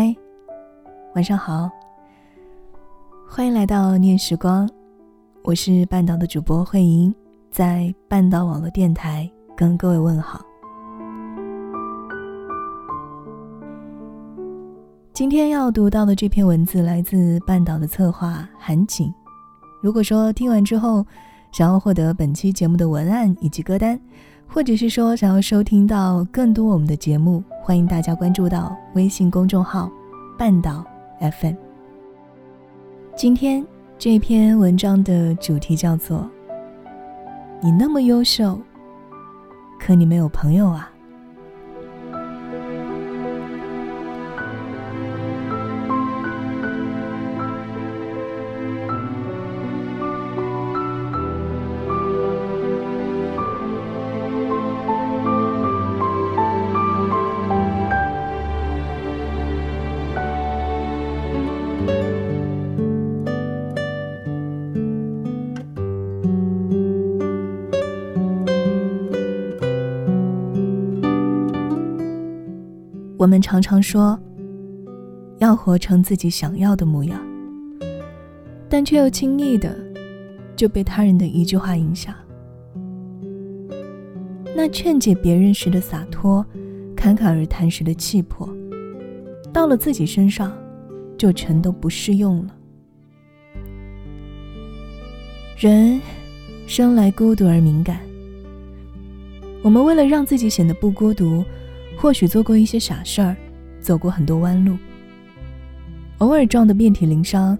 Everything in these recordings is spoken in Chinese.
嗨，晚上好，欢迎来到念时光，我是半岛的主播慧莹，在半岛网络电台跟各位问好。今天要读到的这篇文字来自半岛的策划韩景。如果说听完之后想要获得本期节目的文案以及歌单。或者是说想要收听到更多我们的节目，欢迎大家关注到微信公众号“半岛 FM”。今天这篇文章的主题叫做“你那么优秀，可你没有朋友啊”。我们常常说，要活成自己想要的模样，但却又轻易的就被他人的一句话影响。那劝解别人时的洒脱，侃侃而谈时的气魄，到了自己身上，就全都不适用了。人生来孤独而敏感，我们为了让自己显得不孤独。或许做过一些傻事儿，走过很多弯路，偶尔撞得遍体鳞伤，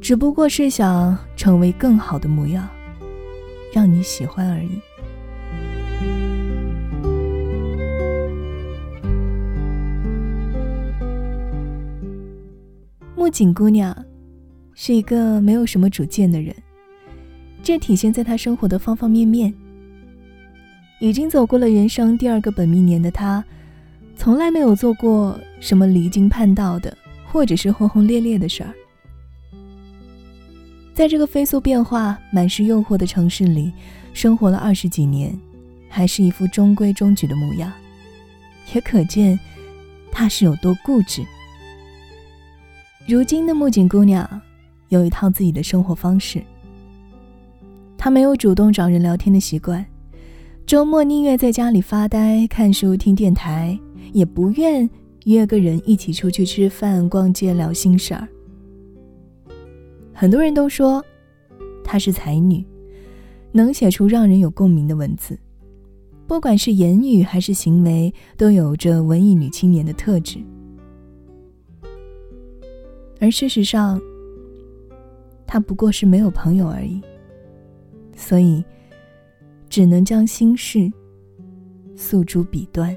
只不过是想成为更好的模样，让你喜欢而已。木槿姑娘是一个没有什么主见的人，这体现在她生活的方方面面。已经走过了人生第二个本命年的他，从来没有做过什么离经叛道的，或者是轰轰烈烈的事儿。在这个飞速变化、满是诱惑的城市里，生活了二十几年，还是一副中规中矩的模样，也可见他是有多固执。如今的木槿姑娘，有一套自己的生活方式。她没有主动找人聊天的习惯。周末宁愿在家里发呆、看书、听电台，也不愿约个人一起出去吃饭、逛街、聊心事儿。很多人都说她是才女，能写出让人有共鸣的文字，不管是言语还是行为，都有着文艺女青年的特质。而事实上，她不过是没有朋友而已，所以。只能将心事诉诸笔端。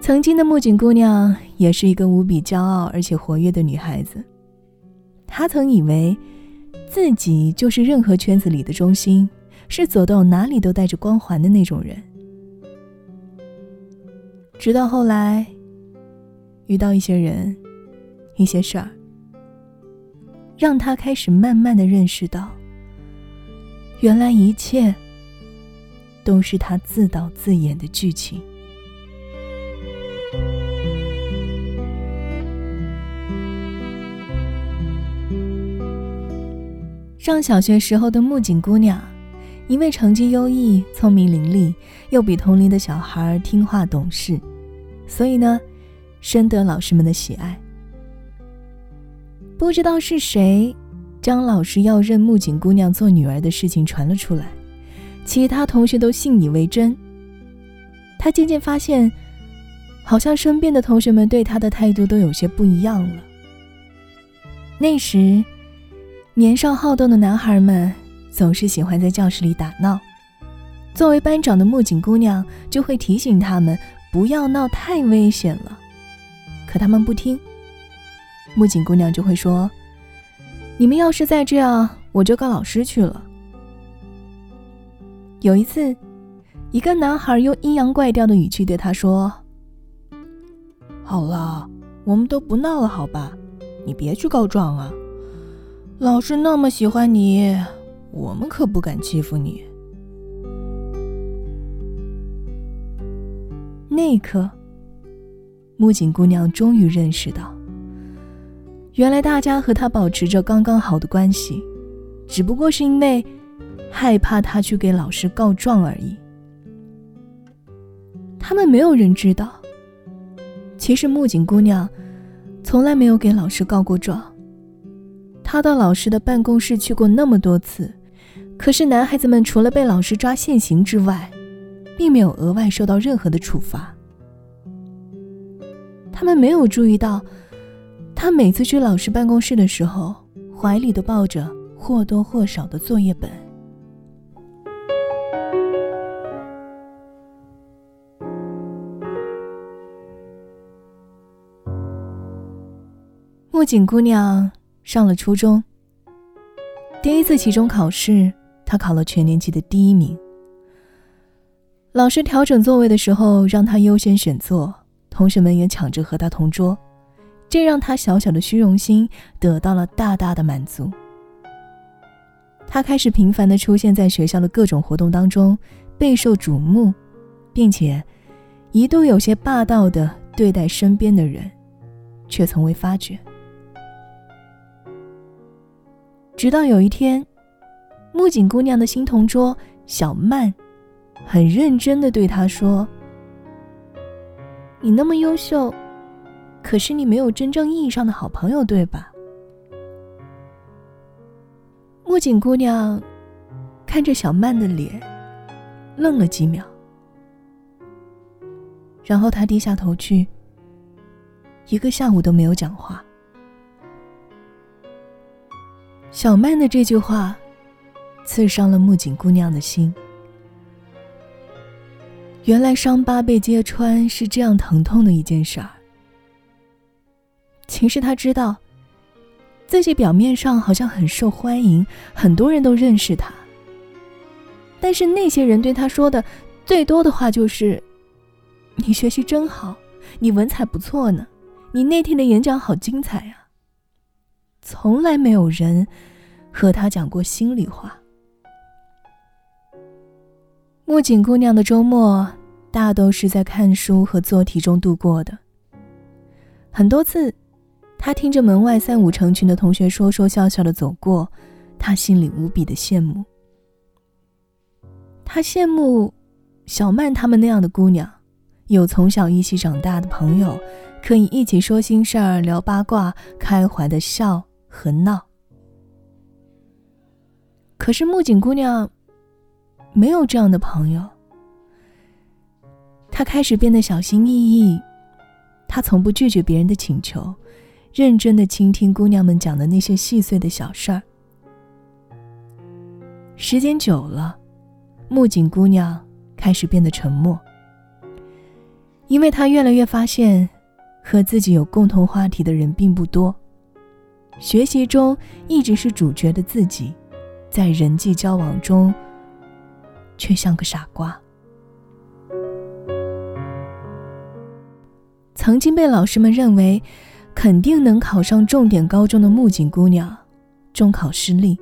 曾经的木槿姑娘也是一个无比骄傲而且活跃的女孩子，她曾以为自己就是任何圈子里的中心，是走到哪里都带着光环的那种人。直到后来遇到一些人、一些事儿，让她开始慢慢的认识到。原来一切都是他自导自演的剧情。上小学时候的木槿姑娘，因为成绩优异、聪明伶俐，又比同龄的小孩听话懂事，所以呢，深得老师们的喜爱。不知道是谁。张老师要认木槿姑娘做女儿的事情传了出来，其他同学都信以为真。他渐渐发现，好像身边的同学们对他的态度都有些不一样了。那时，年少好动的男孩们总是喜欢在教室里打闹，作为班长的木槿姑娘就会提醒他们不要闹，太危险了。可他们不听，木槿姑娘就会说：“你们要是再这样，我就告老师去了。”有一次，一个男孩用阴阳怪调的语气对他说：“好了，我们都不闹了，好吧？你别去告状啊。”老师那么喜欢你，我们可不敢欺负你。那一刻，木槿姑娘终于认识到，原来大家和他保持着刚刚好的关系，只不过是因为害怕他去给老师告状而已。他们没有人知道，其实木槿姑娘从来没有给老师告过状。她到老师的办公室去过那么多次，可是男孩子们除了被老师抓现行之外，并没有额外受到任何的处罚。他们没有注意到，他每次去老师办公室的时候，怀里都抱着或多或少的作业本。木槿姑娘。上了初中，第一次期中考试，他考了全年级的第一名。老师调整座位的时候，让他优先选座，同学们也抢着和他同桌，这让他小小的虚荣心得到了大大的满足。他开始频繁的出现在学校的各种活动当中，备受瞩目，并且一度有些霸道的对待身边的人，却从未发觉。直到有一天，木槿姑娘的新同桌小曼，很认真的对她说：“你那么优秀，可是你没有真正意义上的好朋友，对吧？”木槿姑娘看着小曼的脸，愣了几秒，然后她低下头去，一个下午都没有讲话。小曼的这句话，刺伤了木槿姑娘的心。原来伤疤被揭穿是这样疼痛的一件事儿。其实他知道，自己表面上好像很受欢迎，很多人都认识他。但是那些人对他说的最多的话就是：“你学习真好，你文采不错呢，你那天的演讲好精彩啊。”从来没有人和他讲过心里话。木槿姑娘的周末大都是在看书和做题中度过的。很多次，他听着门外三五成群的同学说说笑笑的走过，他心里无比的羡慕。他羡慕小曼他们那样的姑娘，有从小一起长大的朋友，可以一起说心事儿、聊八卦、开怀的笑。和闹，可是木槿姑娘没有这样的朋友。她开始变得小心翼翼，她从不拒绝别人的请求，认真的倾听姑娘们讲的那些细碎的小事儿。时间久了，木槿姑娘开始变得沉默，因为她越来越发现，和自己有共同话题的人并不多。学习中一直是主角的自己，在人际交往中却像个傻瓜。曾经被老师们认为肯定能考上重点高中的木槿姑娘，中考失利，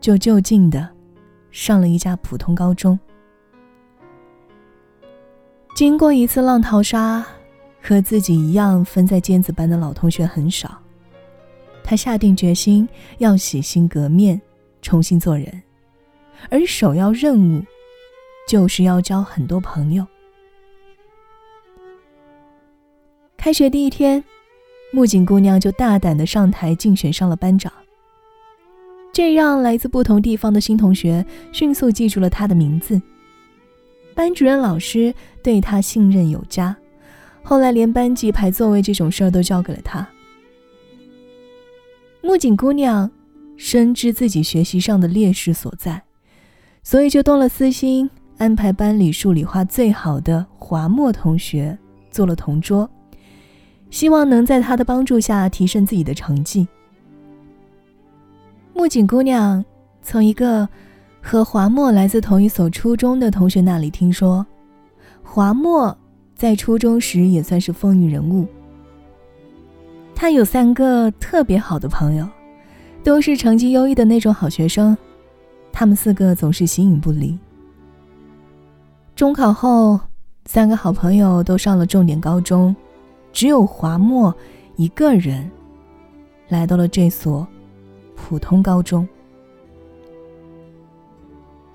就就近的上了一家普通高中。经过一次浪淘沙，和自己一样分在尖子班的老同学很少。他下定决心要洗心革面，重新做人，而首要任务就是要交很多朋友。开学第一天，木槿姑娘就大胆的上台竞选上了班长，这让来自不同地方的新同学迅速记住了她的名字。班主任老师对她信任有加，后来连班级排座位这种事儿都交给了她。木槿姑娘深知自己学习上的劣势所在，所以就动了私心，安排班里数理化最好的华墨同学做了同桌，希望能在他的帮助下提升自己的成绩。木槿姑娘从一个和华墨来自同一所初中的同学那里听说，华墨在初中时也算是风云人物。他有三个特别好的朋友，都是成绩优异的那种好学生，他们四个总是形影不离。中考后，三个好朋友都上了重点高中，只有华墨一个人来到了这所普通高中。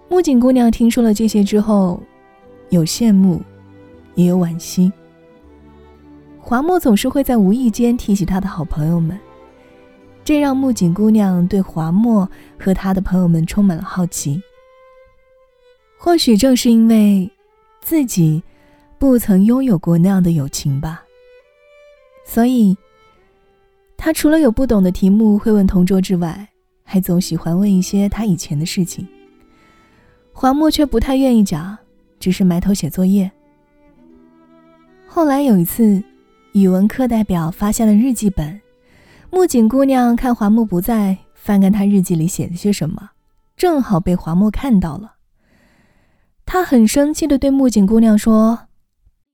木槿姑娘听说了这些之后，有羡慕，也有惋惜。华墨总是会在无意间提起他的好朋友们，这让木槿姑娘对华墨和他的朋友们充满了好奇。或许正是因为自己不曾拥有过那样的友情吧，所以，他除了有不懂的题目会问同桌之外，还总喜欢问一些他以前的事情。华墨却不太愿意讲，只是埋头写作业。后来有一次。语文课代表发现了日记本，木槿姑娘看华木不在，翻看他日记里写了些什么，正好被华木看到了。他很生气的对木槿姑娘说：“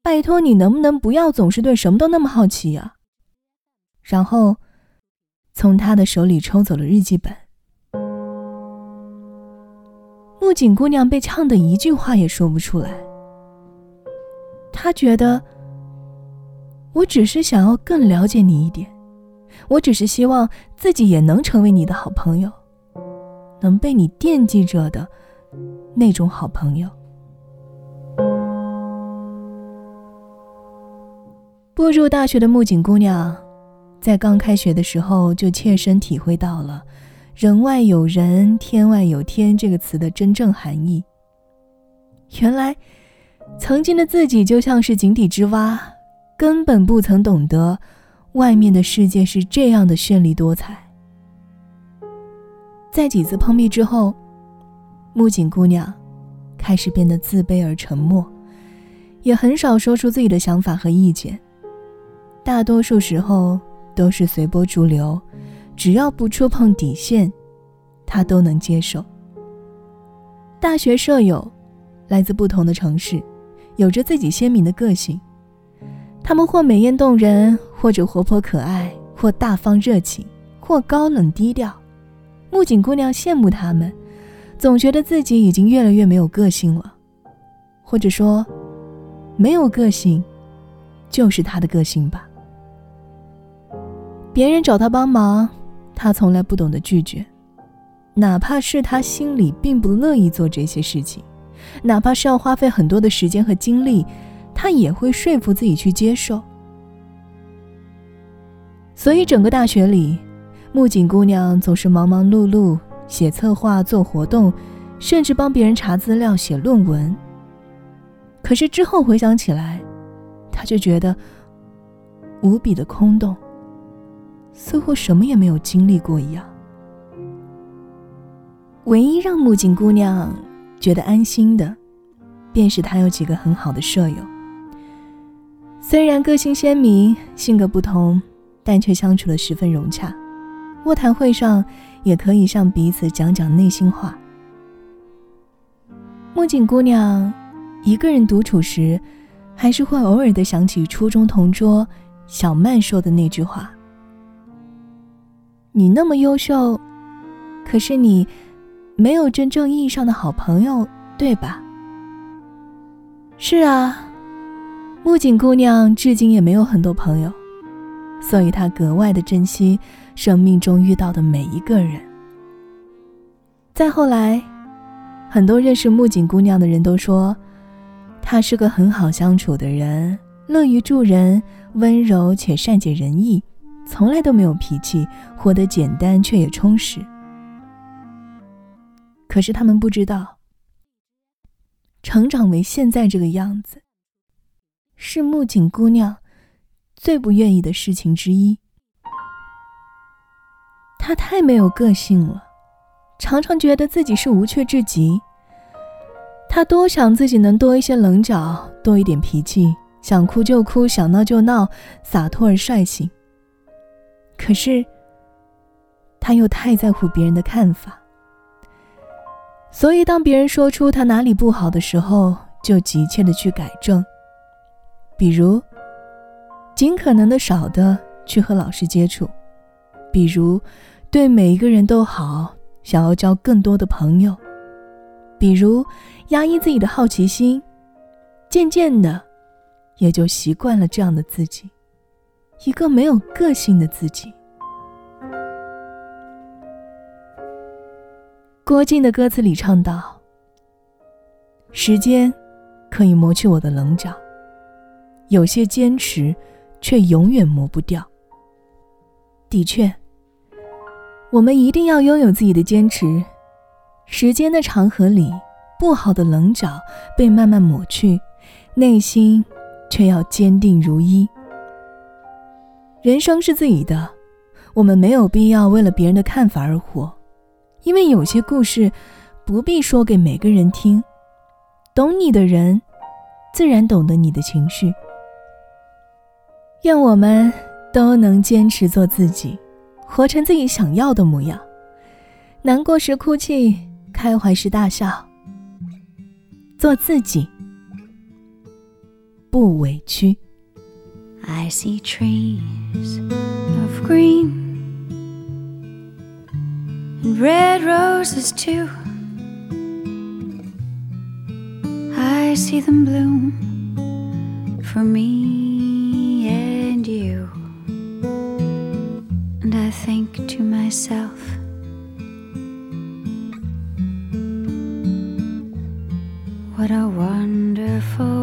拜托你能不能不要总是对什么都那么好奇啊？”然后从他的手里抽走了日记本。木槿姑娘被呛得一句话也说不出来。她觉得。我只是想要更了解你一点，我只是希望自己也能成为你的好朋友，能被你惦记着的那种好朋友。步入大学的木槿姑娘，在刚开学的时候就切身体会到了“人外有人，天外有天”这个词的真正含义。原来，曾经的自己就像是井底之蛙。根本不曾懂得，外面的世界是这样的绚丽多彩。在几次碰壁之后，木槿姑娘开始变得自卑而沉默，也很少说出自己的想法和意见。大多数时候都是随波逐流，只要不触碰底线，他都能接受。大学舍友来自不同的城市，有着自己鲜明的个性。他们或美艳动人，或者活泼可爱，或大方热情，或高冷低调。木槿姑娘羡慕他们，总觉得自己已经越来越没有个性了，或者说，没有个性，就是她的个性吧。别人找他帮忙，他从来不懂得拒绝，哪怕是他心里并不乐意做这些事情，哪怕是要花费很多的时间和精力。他也会说服自己去接受，所以整个大学里，木槿姑娘总是忙忙碌碌，写策划、做活动，甚至帮别人查资料、写论文。可是之后回想起来，她却觉得无比的空洞，似乎什么也没有经历过一样。唯一让木槿姑娘觉得安心的，便是她有几个很好的舍友。虽然个性鲜明，性格不同，但却相处的十分融洽。卧谈会上也可以向彼此讲讲内心话。木槿姑娘一个人独处时，还是会偶尔的想起初中同桌小曼说的那句话：“你那么优秀，可是你没有真正意义上的好朋友，对吧？”是啊。木槿姑娘至今也没有很多朋友，所以她格外的珍惜生命中遇到的每一个人。再后来，很多认识木槿姑娘的人都说，她是个很好相处的人，乐于助人，温柔且善解人意，从来都没有脾气，活得简单却也充实。可是他们不知道，成长为现在这个样子。是木槿姑娘最不愿意的事情之一。他太没有个性了，常常觉得自己是无趣至极。他多想自己能多一些棱角，多一点脾气，想哭就哭，想闹就闹，洒脱而率性。可是，他又太在乎别人的看法，所以当别人说出他哪里不好的时候，就急切的去改正。比如，尽可能的少的去和老师接触；比如，对每一个人都好，想要交更多的朋友；比如。压抑自己的好奇心，渐渐的，也就习惯了这样的自己，一个没有个性的自己。郭靖的歌词里唱道：“时间可以磨去我的棱角，有些坚持却永远磨不掉。”的确，我们一定要拥有自己的坚持。时间的长河里。不好的棱角被慢慢抹去，内心却要坚定如一。人生是自己的，我们没有必要为了别人的看法而活，因为有些故事不必说给每个人听。懂你的人，自然懂得你的情绪。愿我们都能坚持做自己，活成自己想要的模样。难过时哭泣，开怀时大笑。做自己，不委屈。I see trees of green and red roses too. I see them bloom for me and you. And I think to myself, What a wonderful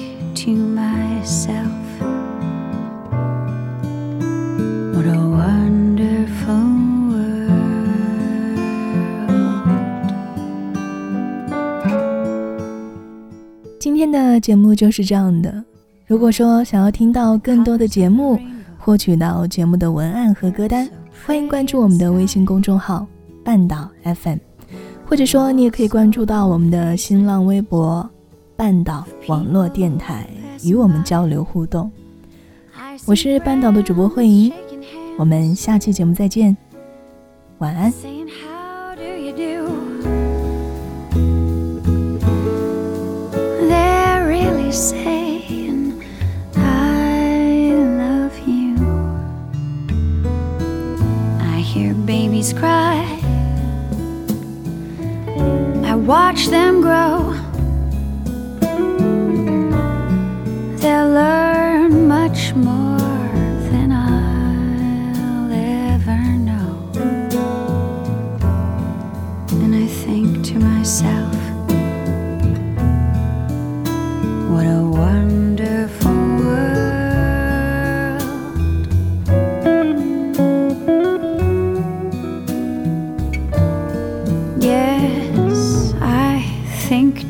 今天的节目就是这样的。如果说想要听到更多的节目，获取到节目的文案和歌单，欢迎关注我们的微信公众号“半岛 FM”，或者说你也可以关注到我们的新浪微博。半岛网络电台与我们交流互动，我是半岛的主播慧莹，我们下期节目再见，晚安。saying I love you. I hear babies cry, I watch them grow.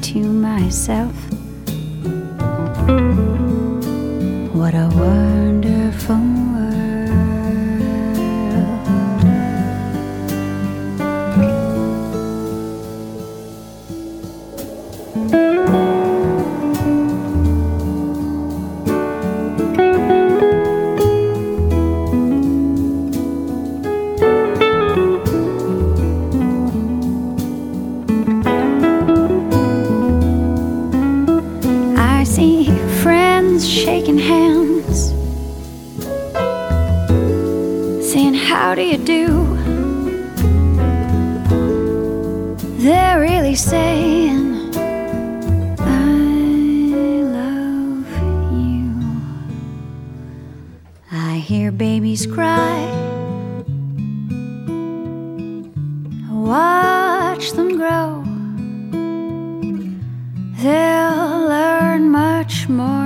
To myself. You? They're really saying, I love you. I hear babies cry, watch them grow. they'll learn much more